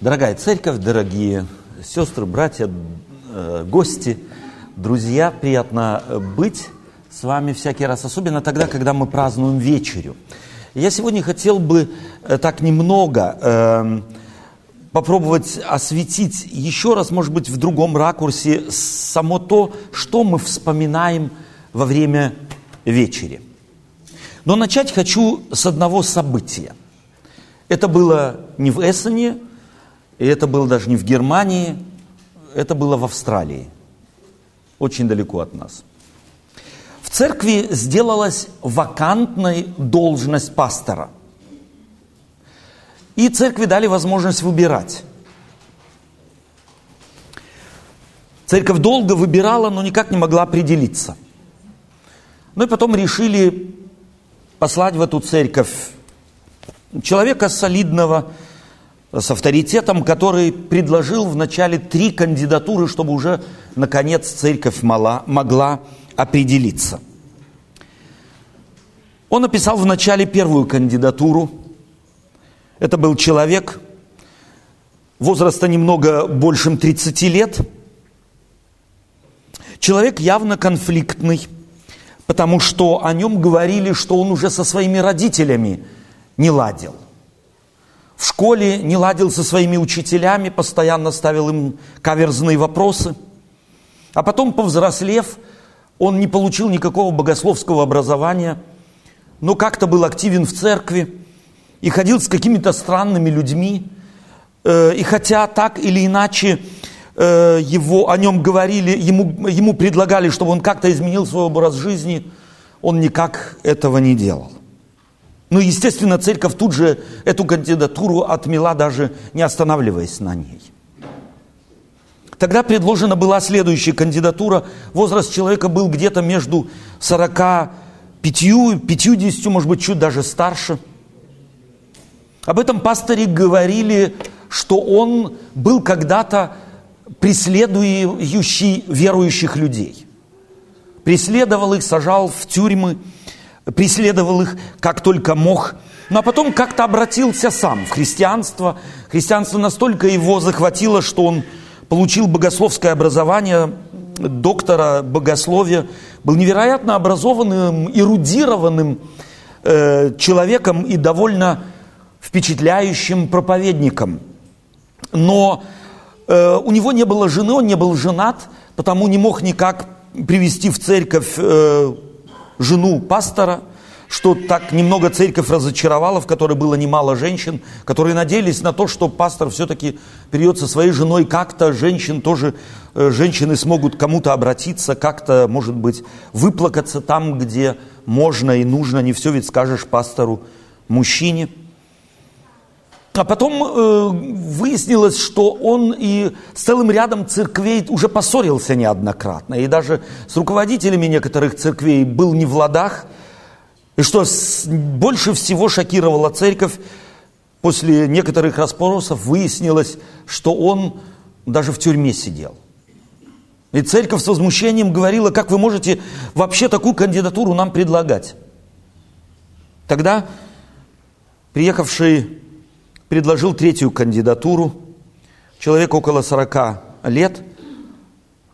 Дорогая церковь, дорогие сестры, братья, э, гости, друзья, приятно быть с вами всякий раз, особенно тогда, когда мы празднуем вечерю. Я сегодня хотел бы э, так немного э, попробовать осветить еще раз, может быть, в другом ракурсе само то, что мы вспоминаем во время вечери. Но начать хочу с одного события. Это было не в Эссене, и это было даже не в Германии, это было в Австралии, очень далеко от нас. В церкви сделалась вакантной должность пастора. И церкви дали возможность выбирать. Церковь долго выбирала, но никак не могла определиться. Ну и потом решили послать в эту церковь человека солидного, с авторитетом, который предложил вначале три кандидатуры, чтобы уже, наконец, церковь мала, могла определиться. Он написал вначале первую кандидатуру. Это был человек возраста немного большим 30 лет. Человек явно конфликтный, потому что о нем говорили, что он уже со своими родителями не ладил. В школе не ладил со своими учителями, постоянно ставил им каверзные вопросы. А потом, повзрослев, он не получил никакого богословского образования, но как-то был активен в церкви и ходил с какими-то странными людьми. Э, и хотя так или иначе э, его, о нем говорили, ему, ему предлагали, чтобы он как-то изменил свой образ жизни, он никак этого не делал. Ну, естественно, церковь тут же эту кандидатуру отмела, даже не останавливаясь на ней. Тогда предложена была следующая кандидатура. Возраст человека был где-то между 45 и 50, может быть, чуть даже старше. Об этом пасторе говорили, что он был когда-то преследующий верующих людей. Преследовал их, сажал в тюрьмы, преследовал их как только мог, но потом как-то обратился сам в христианство. Христианство настолько его захватило, что он получил богословское образование, доктора богословия, был невероятно образованным, эрудированным э, человеком и довольно впечатляющим проповедником. Но э, у него не было жены, он не был женат, потому не мог никак привести в церковь э, жену пастора, что так немного церковь разочаровала, в которой было немало женщин, которые надеялись на то, что пастор все-таки придет со своей женой, как-то женщин тоже, э, женщины смогут кому-то обратиться, как-то, может быть, выплакаться там, где можно и нужно, не все ведь скажешь пастору, мужчине – а потом э, выяснилось, что он и с целым рядом церквей уже поссорился неоднократно. И даже с руководителями некоторых церквей был не в ладах. И что с, больше всего шокировала церковь, после некоторых расспросов выяснилось, что он даже в тюрьме сидел. И церковь с возмущением говорила, как вы можете вообще такую кандидатуру нам предлагать. Тогда приехавший предложил третью кандидатуру. Человек около 40 лет,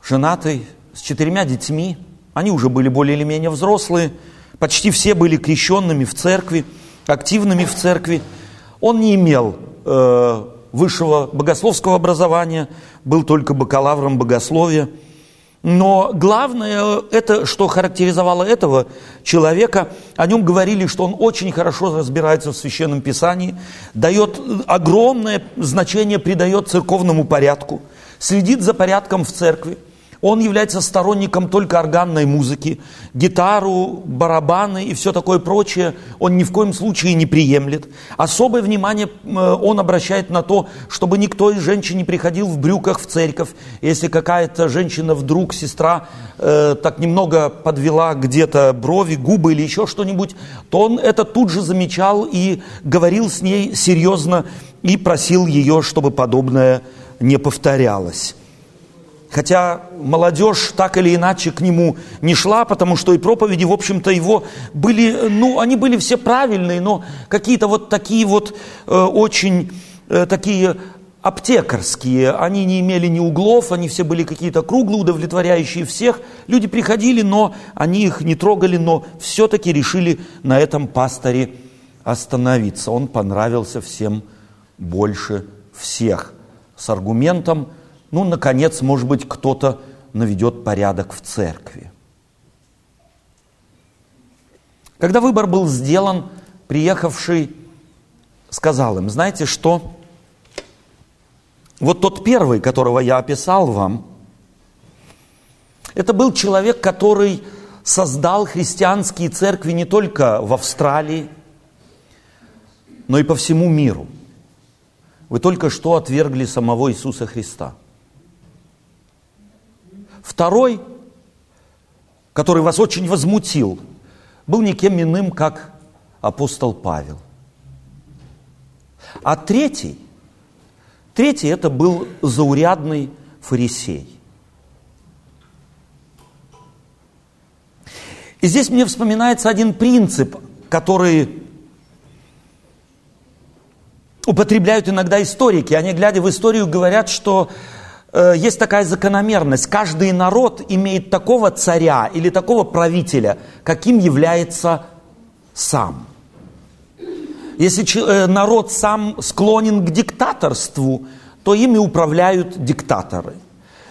женатый, с четырьмя детьми. Они уже были более или менее взрослые. Почти все были крещенными в церкви, активными в церкви. Он не имел э, высшего богословского образования, был только бакалавром богословия – но главное, это, что характеризовало этого человека, о нем говорили, что он очень хорошо разбирается в Священном Писании, дает огромное значение, придает церковному порядку, следит за порядком в церкви – он является сторонником только органной музыки, гитару, барабаны и все такое прочее он ни в коем случае не приемлет. Особое внимание э, он обращает на то, чтобы никто из женщин не приходил в брюках в церковь. Если какая-то женщина вдруг, сестра, э, так немного подвела где-то брови, губы или еще что-нибудь, то он это тут же замечал и говорил с ней серьезно и просил ее, чтобы подобное не повторялось. Хотя молодежь так или иначе к нему не шла, потому что и проповеди, в общем-то, его были, ну, они были все правильные, но какие-то вот такие вот э, очень э, такие аптекарские, они не имели ни углов, они все были какие-то круглые, удовлетворяющие всех. Люди приходили, но они их не трогали, но все-таки решили на этом пасторе остановиться. Он понравился всем больше всех. С аргументом, ну, наконец, может быть, кто-то наведет порядок в церкви. Когда выбор был сделан, приехавший сказал им, знаете что, вот тот первый, которого я описал вам, это был человек, который создал христианские церкви не только в Австралии, но и по всему миру. Вы только что отвергли самого Иисуса Христа. Второй, который вас очень возмутил, был никем иным, как апостол Павел. А третий, Третий это был заурядный фарисей. И здесь мне вспоминается один принцип, который употребляют иногда историки. Они, глядя в историю, говорят, что есть такая закономерность. Каждый народ имеет такого царя или такого правителя, каким является сам. Если э, народ сам склонен к диктаторству, то ими управляют диктаторы.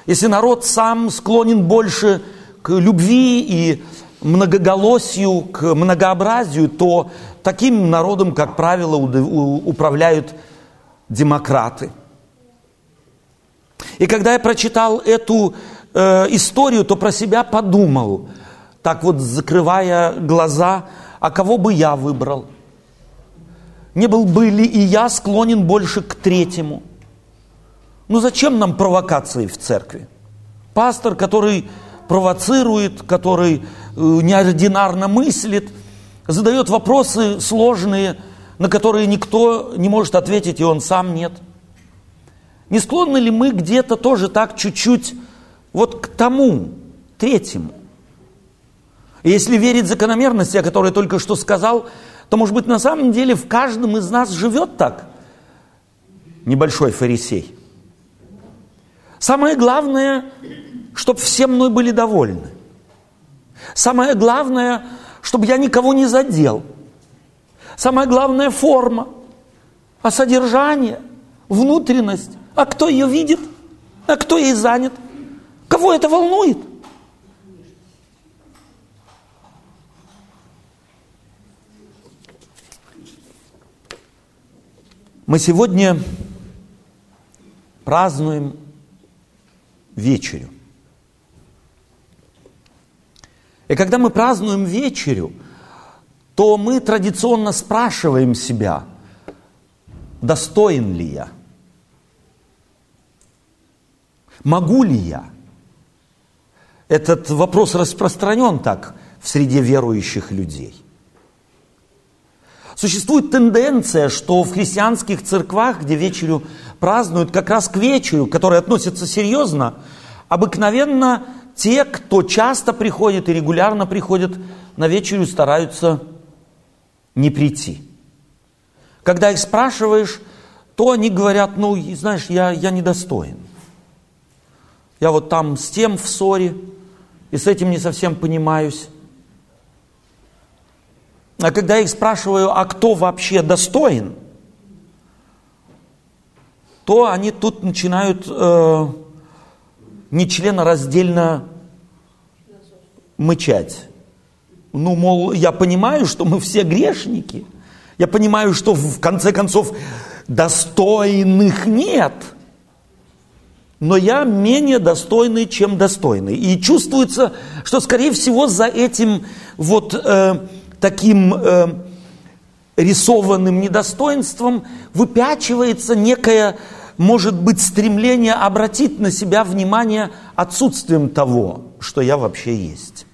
Если народ сам склонен больше к любви и многоголосию, к многообразию, то таким народом, как правило, управляют демократы. И когда я прочитал эту э, историю, то про себя подумал, так вот закрывая глаза, а кого бы я выбрал? Не был бы ли и я склонен больше к третьему? Ну зачем нам провокации в церкви? Пастор, который провоцирует, который э, неординарно мыслит, задает вопросы сложные, на которые никто не может ответить, и он сам нет. Не склонны ли мы где-то тоже так чуть-чуть вот к тому, третьему? И если верить закономерности, о которой я только что сказал, то, может быть, на самом деле в каждом из нас живет так небольшой фарисей. Самое главное, чтобы все мной были довольны. Самое главное, чтобы я никого не задел. Самая главная форма, а содержание, внутренность. А кто ее видит? А кто ей занят? Кого это волнует? Мы сегодня празднуем вечерю. И когда мы празднуем вечерю, то мы традиционно спрашиваем себя, достоин ли я? Могу ли я? Этот вопрос распространен так в среде верующих людей. Существует тенденция, что в христианских церквах, где вечерю празднуют, как раз к вечеру, который относится серьезно, обыкновенно те, кто часто приходит и регулярно приходит на вечерю, стараются не прийти. Когда их спрашиваешь, то они говорят, ну, знаешь, я, я недостоин. Я вот там с тем в ссоре, и с этим не совсем понимаюсь. А когда я их спрашиваю, а кто вообще достоин, то они тут начинают э, нечленораздельно мычать. Ну, мол, я понимаю, что мы все грешники. Я понимаю, что в конце концов достойных нет. Но я менее достойный, чем достойный. И чувствуется, что, скорее всего, за этим вот... Э, таким э, рисованным недостоинством выпячивается некое, может быть, стремление обратить на себя внимание отсутствием того, что я вообще есть.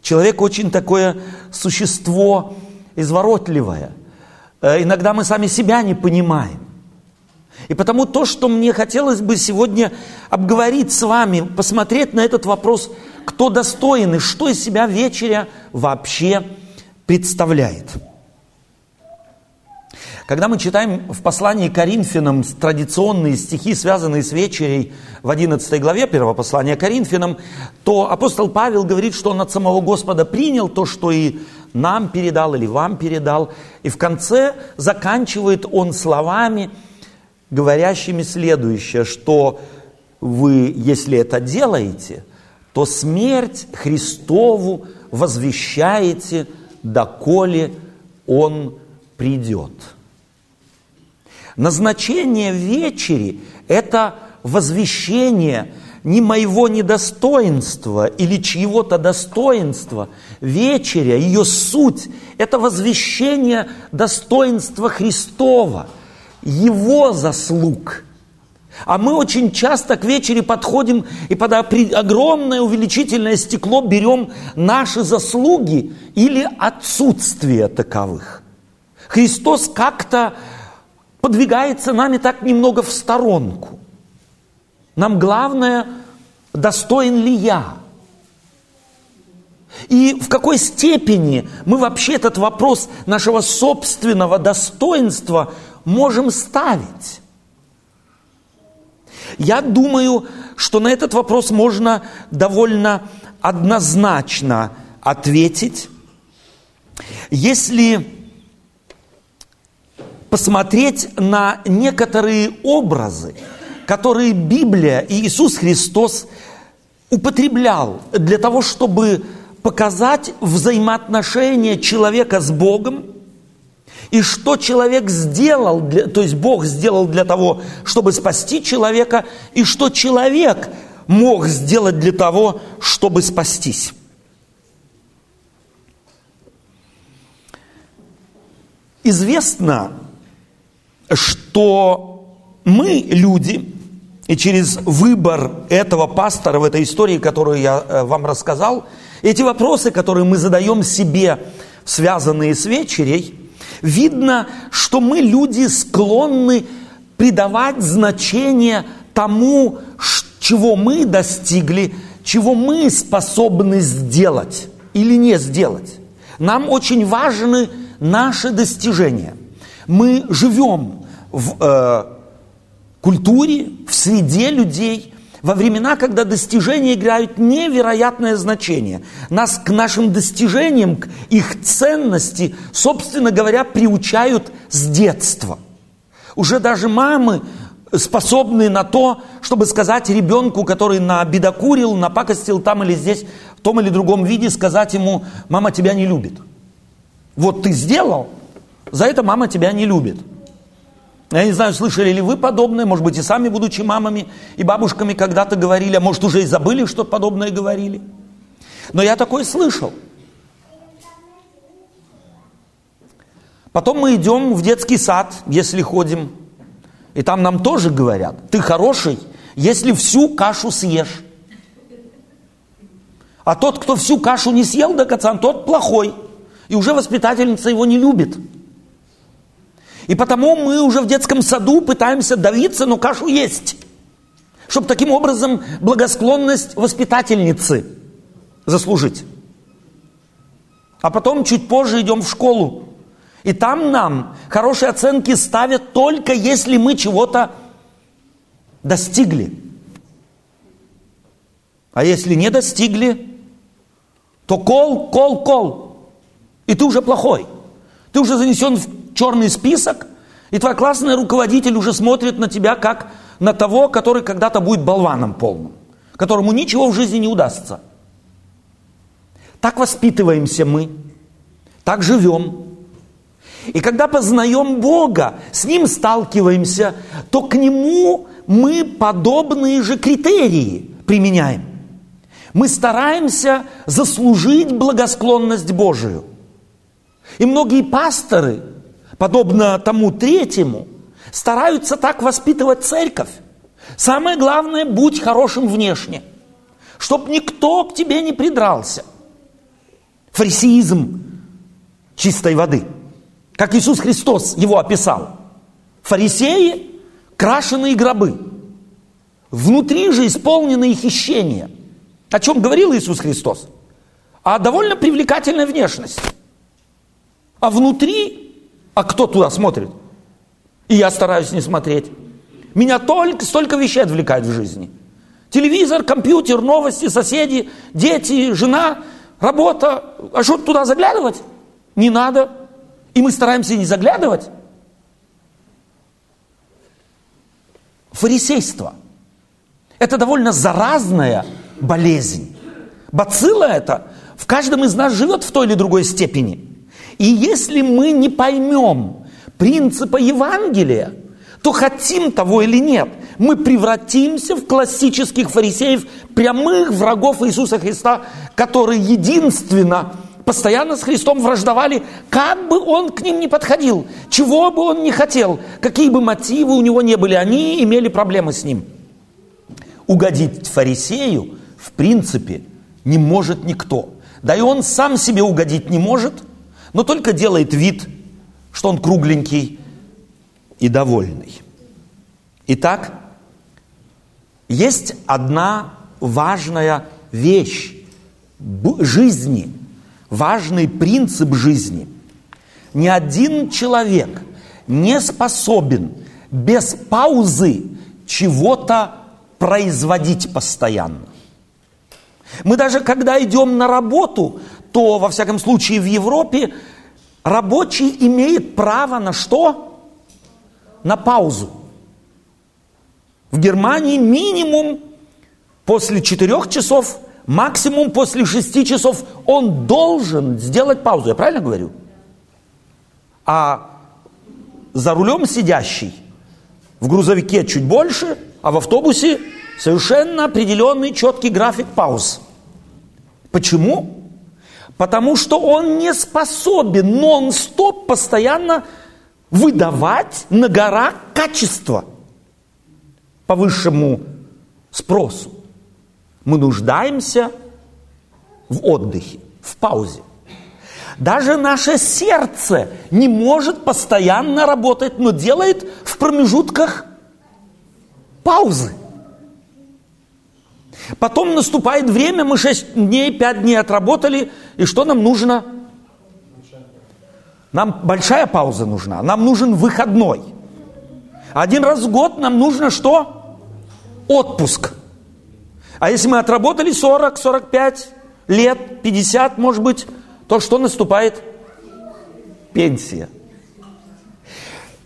Человек очень такое существо изворотливое. Э, иногда мы сами себя не понимаем. И потому то, что мне хотелось бы сегодня обговорить с вами, посмотреть на этот вопрос – кто достоин и что из себя вечеря вообще представляет. Когда мы читаем в послании Коринфянам традиционные стихи, связанные с вечерей в 11 главе первого послания Коринфянам, то апостол Павел говорит, что он от самого Господа принял то, что и нам передал или вам передал. И в конце заканчивает он словами, говорящими следующее, что вы, если это делаете, то смерть Христову возвещаете, доколе Он придет. Назначение вечери – это возвещение не моего недостоинства или чьего-то достоинства. Вечеря, ее суть – это возвещение достоинства Христова, Его заслуг – а мы очень часто к вечере подходим и под огромное увеличительное стекло берем наши заслуги или отсутствие таковых. Христос как-то подвигается нами так немного в сторонку. Нам главное, достоин ли я? И в какой степени мы вообще этот вопрос нашего собственного достоинства можем ставить? Я думаю, что на этот вопрос можно довольно однозначно ответить, если посмотреть на некоторые образы, которые Библия и Иисус Христос употреблял для того, чтобы показать взаимоотношения человека с Богом – и что человек сделал, для, то есть Бог сделал для того, чтобы спасти человека, и что человек мог сделать для того, чтобы спастись. Известно, что мы, люди, и через выбор этого пастора в этой истории, которую я э, вам рассказал, эти вопросы, которые мы задаем себе, связанные с вечерей, видно, что мы, люди, склонны придавать значение тому, чего мы достигли, чего мы способны сделать или не сделать. Нам очень важны наши достижения. Мы живем в э, культуре, в среде людей, во времена, когда достижения играют невероятное значение. Нас к нашим достижениям, к их ценности, собственно говоря, приучают с детства. Уже даже мамы способны на то, чтобы сказать ребенку, который набедокурил, напакостил там или здесь, в том или другом виде, сказать ему, мама тебя не любит. Вот ты сделал, за это мама тебя не любит. Я не знаю, слышали ли вы подобное, может быть, и сами, будучи мамами и бабушками, когда-то говорили, а может, уже и забыли, что подобное говорили. Но я такое слышал. Потом мы идем в детский сад, если ходим, и там нам тоже говорят, ты хороший, если всю кашу съешь. А тот, кто всю кашу не съел до конца, тот плохой. И уже воспитательница его не любит. И потому мы уже в детском саду пытаемся давиться, но кашу есть. Чтобы таким образом благосклонность воспитательницы заслужить. А потом чуть позже идем в школу. И там нам хорошие оценки ставят только если мы чего-то достигли. А если не достигли, то кол, кол, кол. И ты уже плохой. Ты уже занесен в черный список, и твой классный руководитель уже смотрит на тебя как на того, который когда-то будет болваном полным, которому ничего в жизни не удастся. Так воспитываемся мы, так живем. И когда познаем Бога, с Ним сталкиваемся, то к Нему мы подобные же критерии применяем. Мы стараемся заслужить благосклонность Божию. И многие пасторы – подобно тому третьему, стараются так воспитывать церковь. Самое главное, будь хорошим внешне, чтоб никто к тебе не придрался. Фарисеизм чистой воды, как Иисус Христос его описал. Фарисеи – крашеные гробы, внутри же исполненные хищения. О чем говорил Иисус Христос? О довольно привлекательной внешности. А внутри а кто туда смотрит? И я стараюсь не смотреть. Меня только столько вещей отвлекает в жизни. Телевизор, компьютер, новости, соседи, дети, жена, работа. А что туда заглядывать? Не надо. И мы стараемся не заглядывать. Фарисейство. Это довольно заразная болезнь. Бацилла это в каждом из нас живет в той или другой степени. И если мы не поймем принципа Евангелия, то хотим того или нет, мы превратимся в классических фарисеев, прямых врагов Иисуса Христа, которые единственно постоянно с Христом враждовали, как бы он к ним не подходил, чего бы он не хотел, какие бы мотивы у него не были, они имели проблемы с ним. Угодить фарисею, в принципе, не может никто. Да и он сам себе угодить не может, но только делает вид, что он кругленький и довольный. Итак, есть одна важная вещь жизни, важный принцип жизни. Ни один человек не способен без паузы чего-то производить постоянно. Мы даже когда идем на работу, то, во всяком случае, в Европе рабочий имеет право на что? На паузу. В Германии минимум после четырех часов, максимум после шести часов он должен сделать паузу. Я правильно говорю? А за рулем сидящий в грузовике чуть больше, а в автобусе совершенно определенный четкий график пауз. Почему? Потому что он не способен нон-стоп постоянно выдавать на гора качество по высшему спросу. Мы нуждаемся в отдыхе, в паузе. Даже наше сердце не может постоянно работать, но делает в промежутках паузы. Потом наступает время, мы 6 дней, 5 дней отработали, и что нам нужно? Нам большая пауза нужна, нам нужен выходной. Один раз в год нам нужно что? Отпуск. А если мы отработали 40, 45 лет, 50, может быть, то что наступает? Пенсия.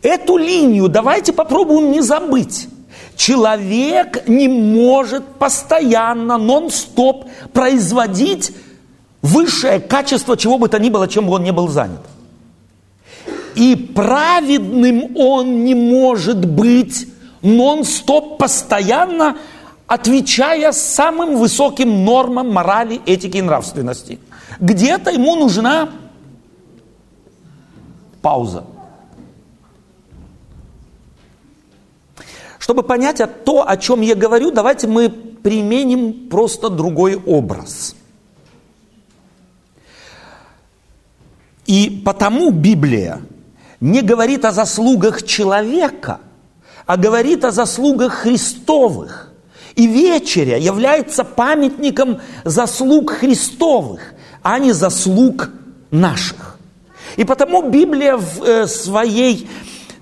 Эту линию давайте попробуем не забыть. Человек не может постоянно, нон-стоп производить высшее качество чего бы то ни было, чем бы он не был занят. И праведным он не может быть нон-стоп постоянно, отвечая самым высоким нормам морали, этики и нравственности. Где-то ему нужна пауза. Чтобы понять то, о чем я говорю, давайте мы применим просто другой образ. И потому Библия не говорит о заслугах человека, а говорит о заслугах Христовых. И вечеря является памятником заслуг Христовых, а не заслуг наших. И потому Библия в э, своей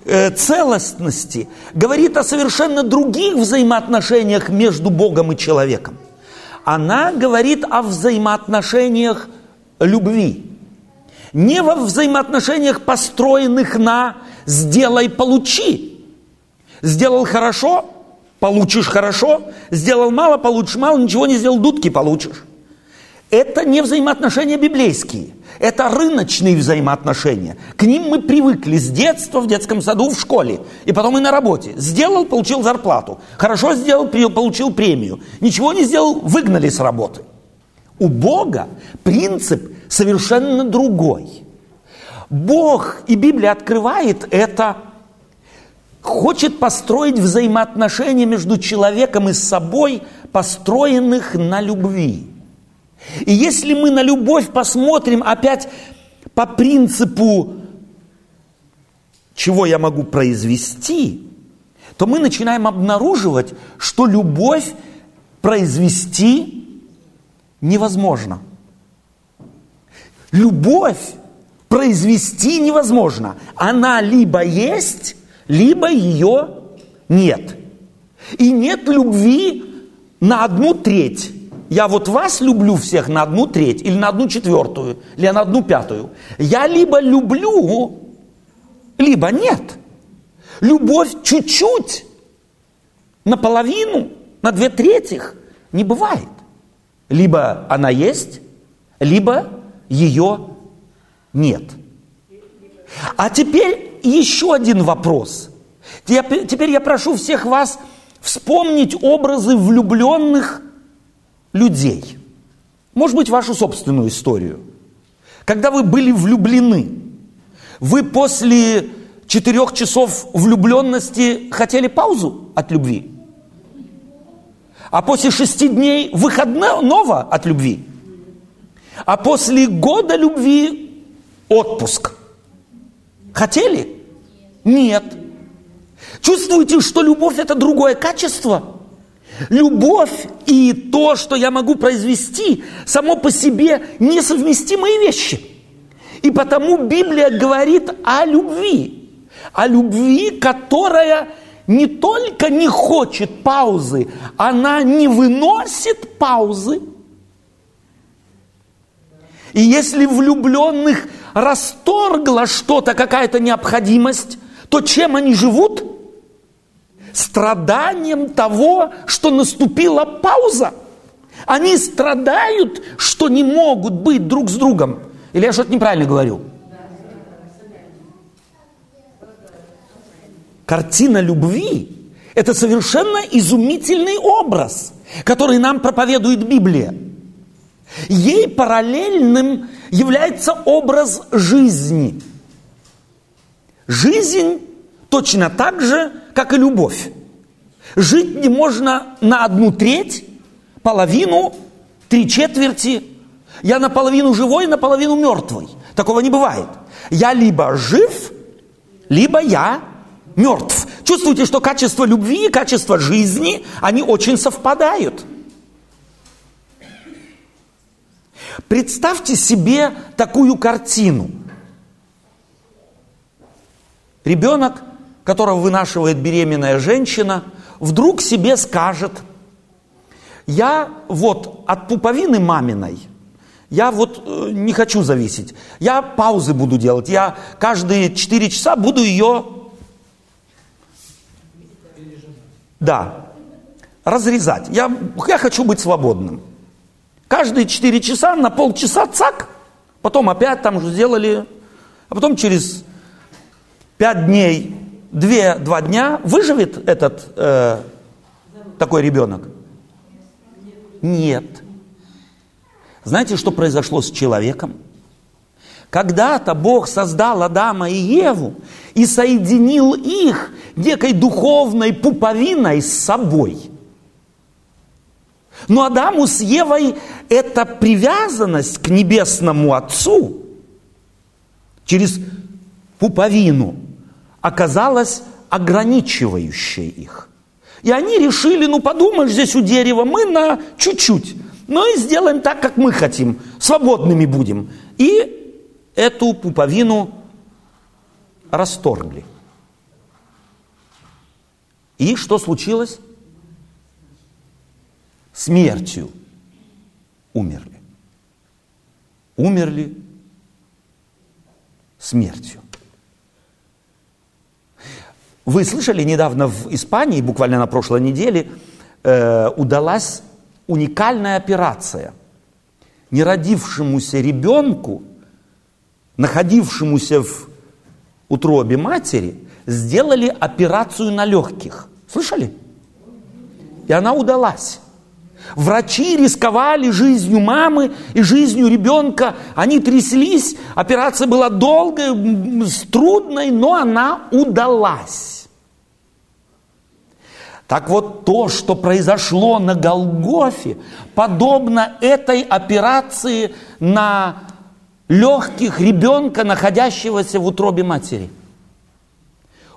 Э, целостности, говорит о совершенно других взаимоотношениях между Богом и человеком. Она говорит о взаимоотношениях любви. Не во взаимоотношениях, построенных на «сделай, получи». Сделал хорошо, получишь хорошо, сделал мало, получишь мало, ничего не сделал, дудки получишь. Это не взаимоотношения библейские – это рыночные взаимоотношения. К ним мы привыкли с детства, в детском саду, в школе. И потом и на работе. Сделал, получил зарплату. Хорошо сделал, получил премию. Ничего не сделал, выгнали с работы. У Бога принцип совершенно другой. Бог, и Библия открывает это, хочет построить взаимоотношения между человеком и собой, построенных на любви. И если мы на любовь посмотрим опять по принципу, чего я могу произвести, то мы начинаем обнаруживать, что любовь произвести невозможно. Любовь произвести невозможно. Она либо есть, либо ее нет. И нет любви на одну треть. Я вот вас люблю всех на одну треть, или на одну четвертую, или на одну пятую. Я либо люблю, либо нет. Любовь чуть-чуть, наполовину, на две третьих не бывает. Либо она есть, либо ее нет. А теперь еще один вопрос. Теперь я прошу всех вас вспомнить образы влюбленных людей. Может быть, вашу собственную историю. Когда вы были влюблены, вы после четырех часов влюбленности хотели паузу от любви? А после шести дней выходного от любви? А после года любви отпуск? Хотели? Нет. Чувствуете, что любовь это другое качество? Любовь и то, что я могу произвести, само по себе несовместимые вещи. И потому Библия говорит о любви. О любви, которая не только не хочет паузы, она не выносит паузы. И если влюбленных расторгла что-то, какая-то необходимость, то чем они живут? Страданием того, что наступила пауза. Они страдают, что не могут быть друг с другом. Или я что-то неправильно говорю? Картина любви – это совершенно изумительный образ, который нам проповедует Библия. Ей параллельным является образ жизни. Жизнь точно так же, как и любовь. Жить не можно на одну треть, половину, три четверти. Я наполовину живой, наполовину мертвый. Такого не бывает. Я либо жив, либо я мертв. Чувствуете, что качество любви и качество жизни, они очень совпадают. Представьте себе такую картину. Ребенок, которого вынашивает беременная женщина, вдруг себе скажет, я вот от пуповины маминой, я вот э, не хочу зависеть, я паузы буду делать, я каждые 4 часа буду ее, да, разрезать. Я, я хочу быть свободным. Каждые 4 часа на полчаса цак, потом опять там же сделали, а потом через 5 дней, 2-2 дня выживет этот э, такой ребенок? Нет. Знаете, что произошло с человеком? Когда-то Бог создал Адама и Еву и соединил их некой духовной пуповиной с собой – но Адаму с Евой эта привязанность к небесному Отцу через пуповину оказалась ограничивающей их. И они решили, ну подумаешь, здесь у дерева мы на чуть-чуть, ну и сделаем так, как мы хотим, свободными будем. И эту пуповину расторгли. И что случилось? смертью умерли. Умерли смертью. Вы слышали, недавно в Испании, буквально на прошлой неделе, э, удалась уникальная операция. Неродившемуся ребенку, находившемуся в утробе матери, сделали операцию на легких. Слышали? И она удалась. Врачи рисковали жизнью мамы и жизнью ребенка. Они тряслись. Операция была долгой, трудной, но она удалась. Так вот, то, что произошло на Голгофе, подобно этой операции на легких ребенка, находящегося в утробе матери.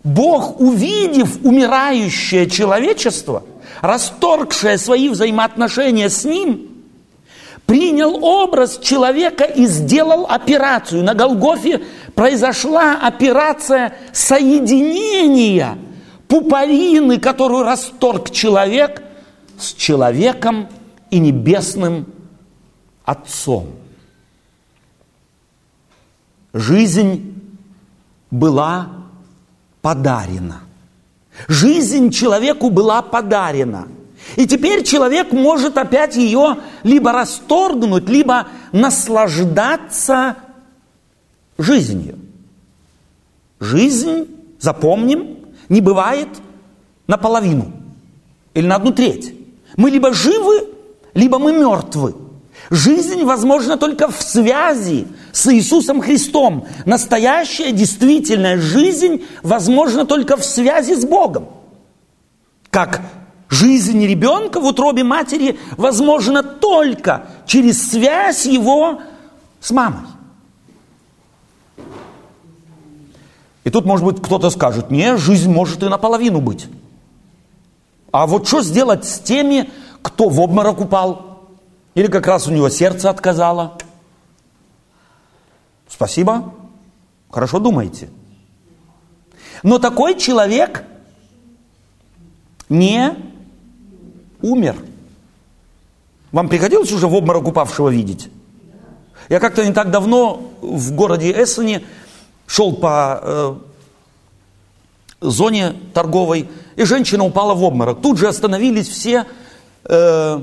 Бог, увидев умирающее человечество – расторгшее свои взаимоотношения с ним, принял образ человека и сделал операцию. На Голгофе произошла операция соединения пуповины, которую расторг человек, с человеком и небесным Отцом. Жизнь была подарена. Жизнь человеку была подарена. И теперь человек может опять ее либо расторгнуть, либо наслаждаться жизнью. Жизнь, запомним, не бывает наполовину или на одну треть. Мы либо живы, либо мы мертвы. Жизнь возможна только в связи с Иисусом Христом. Настоящая, действительная жизнь возможна только в связи с Богом. Как жизнь ребенка в утробе матери возможна только через связь его с мамой. И тут, может быть, кто-то скажет, не, жизнь может и наполовину быть. А вот что сделать с теми, кто в обморок упал? Или как раз у него сердце отказало? Спасибо, хорошо думаете. Но такой человек не умер. Вам приходилось уже в обморок упавшего видеть? Я как-то не так давно в городе Эссене шел по э, зоне торговой, и женщина упала в обморок. Тут же остановились все, э,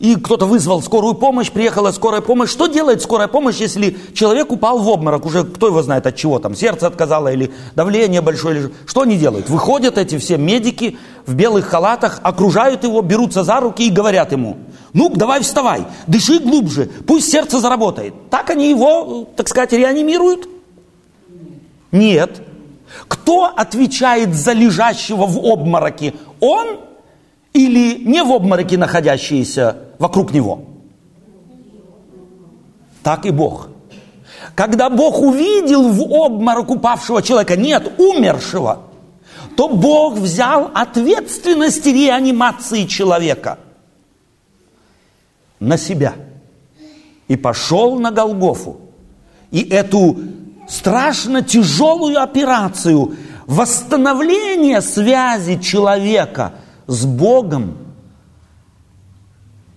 и кто-то вызвал скорую помощь, приехала скорая помощь. Что делает скорая помощь, если человек упал в обморок? Уже кто его знает от чего там, сердце отказало или давление большое. Или... Что они делают? Выходят эти все медики в белых халатах, окружают его, берутся за руки и говорят ему, ну давай вставай, дыши глубже, пусть сердце заработает. Так они его, так сказать, реанимируют? Нет. Кто отвечает за лежащего в обмороке? Он или не в обмороке находящиеся вокруг него? Так и Бог. Когда Бог увидел в обморок упавшего человека, нет, умершего, то Бог взял ответственность реанимации человека на себя и пошел на Голгофу. И эту страшно тяжелую операцию восстановления связи человека с Богом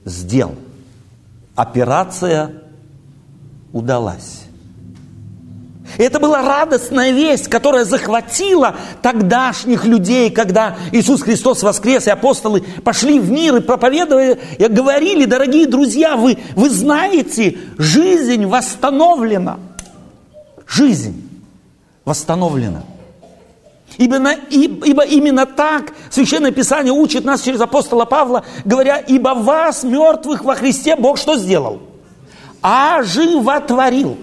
сделал. Операция удалась. Это была радостная весть, которая захватила тогдашних людей, когда Иисус Христос воскрес, и апостолы пошли в мир и проповедовали, и говорили, дорогие друзья, вы, вы знаете, жизнь восстановлена – жизнь восстановлена. Ибо, ибо именно так Священное Писание учит нас через апостола Павла, говоря, ибо вас, мертвых во Христе, Бог что сделал? Оживотворил.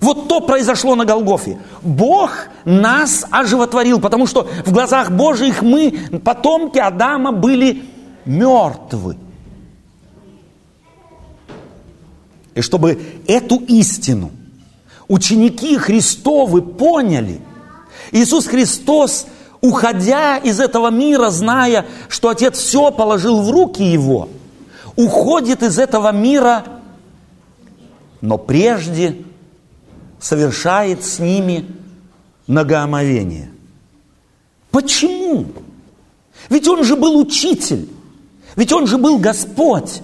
Вот то произошло на Голгофе. Бог нас оживотворил, потому что в глазах Божьих мы, потомки Адама, были мертвы. И чтобы эту истину ученики Христовы поняли. Иисус Христос, уходя из этого мира, зная, что Отец все положил в руки Его, уходит из этого мира, но прежде совершает с ними многоомовение. Почему? Ведь Он же был учитель, ведь Он же был Господь.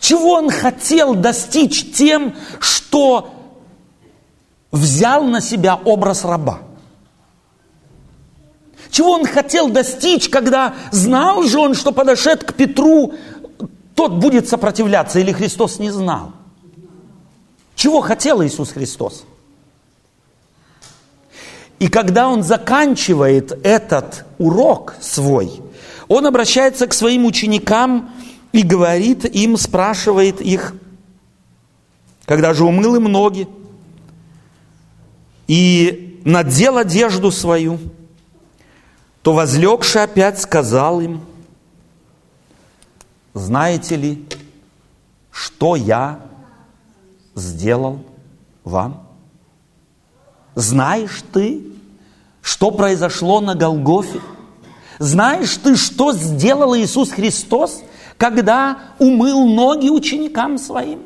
Чего Он хотел достичь тем, что взял на себя образ раба. Чего он хотел достичь, когда знал же он, что подошед к Петру, тот будет сопротивляться, или Христос не знал? Чего хотел Иисус Христос? И когда он заканчивает этот урок свой, он обращается к своим ученикам и говорит им, спрашивает их, когда же умыл им ноги, и надел одежду свою, то возлегший опять сказал им, знаете ли, что я сделал вам? Знаешь ты, что произошло на Голгофе? Знаешь ты, что сделал Иисус Христос, когда умыл ноги ученикам своим?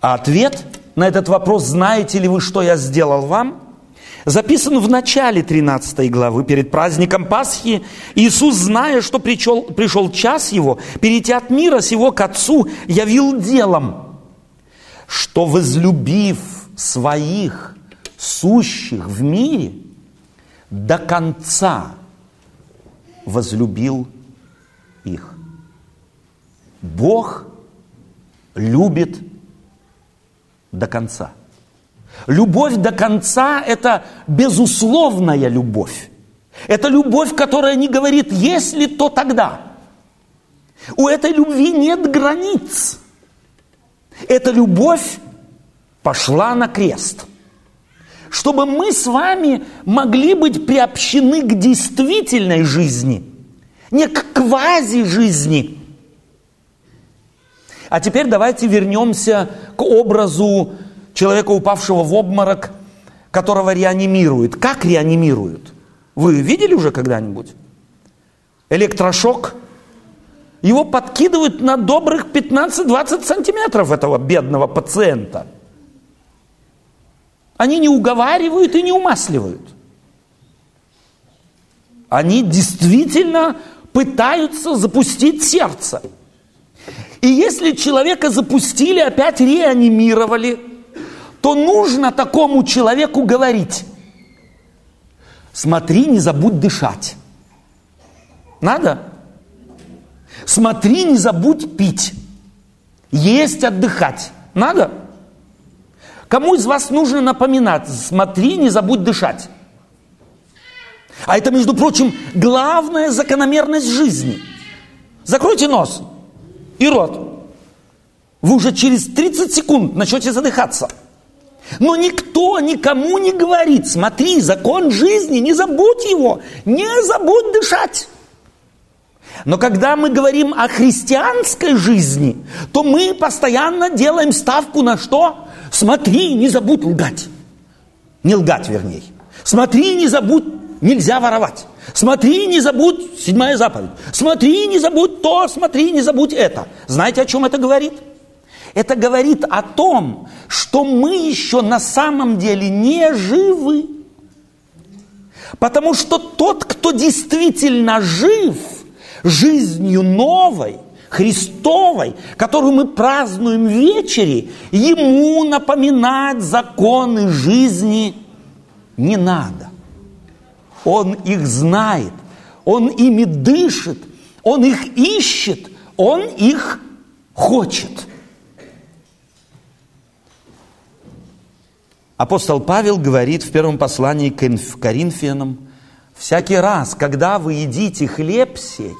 А ответ на этот вопрос, знаете ли вы, что я сделал вам, записан в начале 13 главы, перед праздником Пасхи. Иисус, зная, что пришел, пришел час его, перейти от мира сего к Отцу, явил делом, что возлюбив своих сущих в мире, до конца возлюбил их. Бог любит до конца. Любовь до конца – это безусловная любовь. Это любовь, которая не говорит «если, то тогда». У этой любви нет границ. Эта любовь пошла на крест. Чтобы мы с вами могли быть приобщены к действительной жизни, не к квази-жизни. А теперь давайте вернемся к образу человека, упавшего в обморок, которого реанимируют. Как реанимируют? Вы видели уже когда-нибудь? Электрошок. Его подкидывают на добрых 15-20 сантиметров этого бедного пациента. Они не уговаривают и не умасливают. Они действительно пытаются запустить сердце. И если человека запустили, опять реанимировали, то нужно такому человеку говорить, смотри, не забудь дышать. Надо? Смотри, не забудь пить. Есть, отдыхать. Надо? Кому из вас нужно напоминать, смотри, не забудь дышать. А это, между прочим, главная закономерность жизни. Закройте нос и рот. Вы уже через 30 секунд начнете задыхаться. Но никто никому не говорит, смотри, закон жизни, не забудь его, не забудь дышать. Но когда мы говорим о христианской жизни, то мы постоянно делаем ставку на что? Смотри, не забудь лгать. Не лгать, вернее. Смотри, не забудь, нельзя воровать. Смотри, не забудь, седьмая заповедь. Смотри, не забудь то, смотри, не забудь это. Знаете, о чем это говорит? Это говорит о том, что мы еще на самом деле не живы. Потому что тот, кто действительно жив жизнью новой, Христовой, которую мы празднуем в вечере, ему напоминать законы жизни не надо. Он их знает, он ими дышит, он их ищет, он их хочет. Апостол Павел говорит в первом послании к Коринфянам, всякий раз, когда вы едите хлеб сей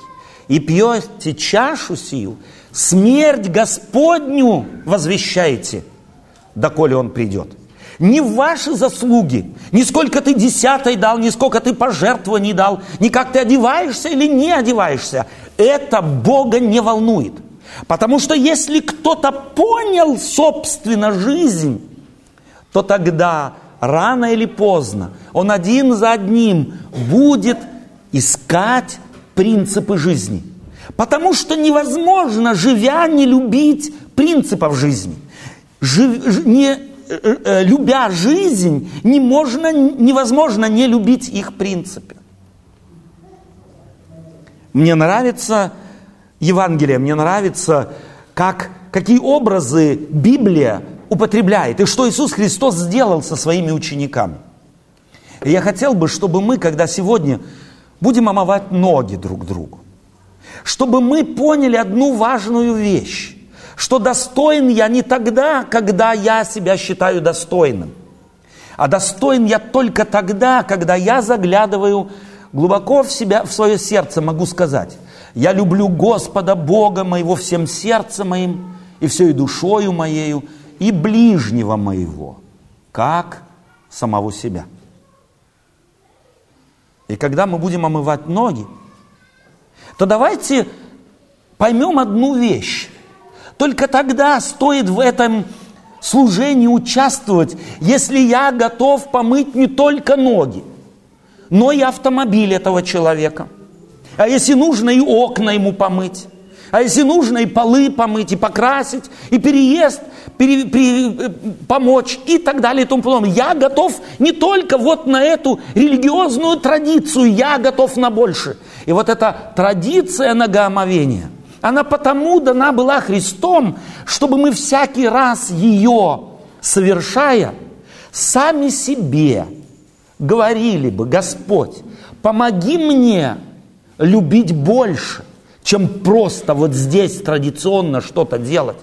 и пьете чашу сию, смерть Господню возвещаете, доколе Он придет. Не ваши заслуги, ни сколько ты десятой дал, ни сколько ты пожертвований дал, ни как ты одеваешься или не одеваешься. Это Бога не волнует. Потому что если кто-то понял, собственно, жизнь, то тогда рано или поздно он один за одним будет искать принципы жизни. Потому что невозможно, живя, не любить принципов жизни. Жив, не, э, э, любя жизнь, не можно, невозможно не любить их принципы. Мне нравится Евангелие, мне нравится, как, какие образы Библия употребляет, и что Иисус Христос сделал со своими учениками. И я хотел бы, чтобы мы, когда сегодня будем омывать ноги друг другу, чтобы мы поняли одну важную вещь, что достоин я не тогда, когда я себя считаю достойным, а достоин я только тогда, когда я заглядываю глубоко в себя, в свое сердце, могу сказать, я люблю Господа Бога моего всем сердцем моим и всей душою моею, и ближнего моего, как самого себя. И когда мы будем омывать ноги, то давайте поймем одну вещь. Только тогда стоит в этом служении участвовать, если я готов помыть не только ноги, но и автомобиль этого человека. А если нужно, и окна ему помыть. А если нужно, и полы помыть, и покрасить, и переезд пере, пере, помочь, и так далее, и тому подобное. Я готов не только вот на эту религиозную традицию, я готов на больше. И вот эта традиция ногоомовения, она потому дана была Христом, чтобы мы всякий раз ее совершая, сами себе говорили бы, Господь, помоги мне любить больше, чем просто вот здесь традиционно что-то делать.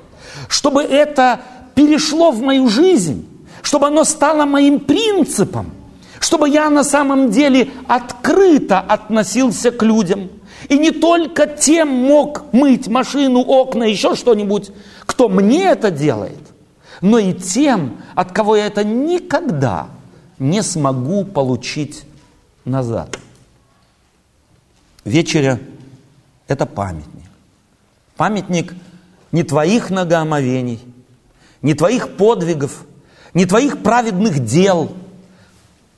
Чтобы это перешло в мою жизнь, чтобы оно стало моим принципом, чтобы я на самом деле открыто относился к людям. И не только тем мог мыть машину, окна, еще что-нибудь, кто мне это делает, но и тем, от кого я это никогда не смогу получить назад. Вечеря – это памятник. Памятник не твоих многоомовений, не твоих подвигов, не твоих праведных дел.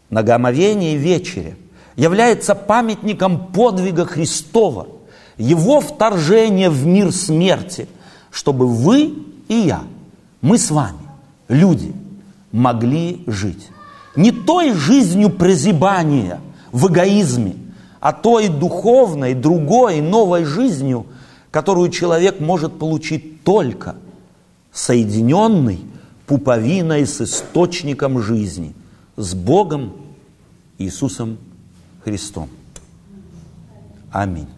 Многоомовение и вечеря является памятником подвига Христова, Его вторжения в мир смерти, чтобы вы и я, мы с вами, люди, могли жить. Не той жизнью прозябания в эгоизме – а той духовной, другой, новой жизнью, которую человек может получить только соединенный пуповиной с источником жизни, с Богом Иисусом Христом. Аминь.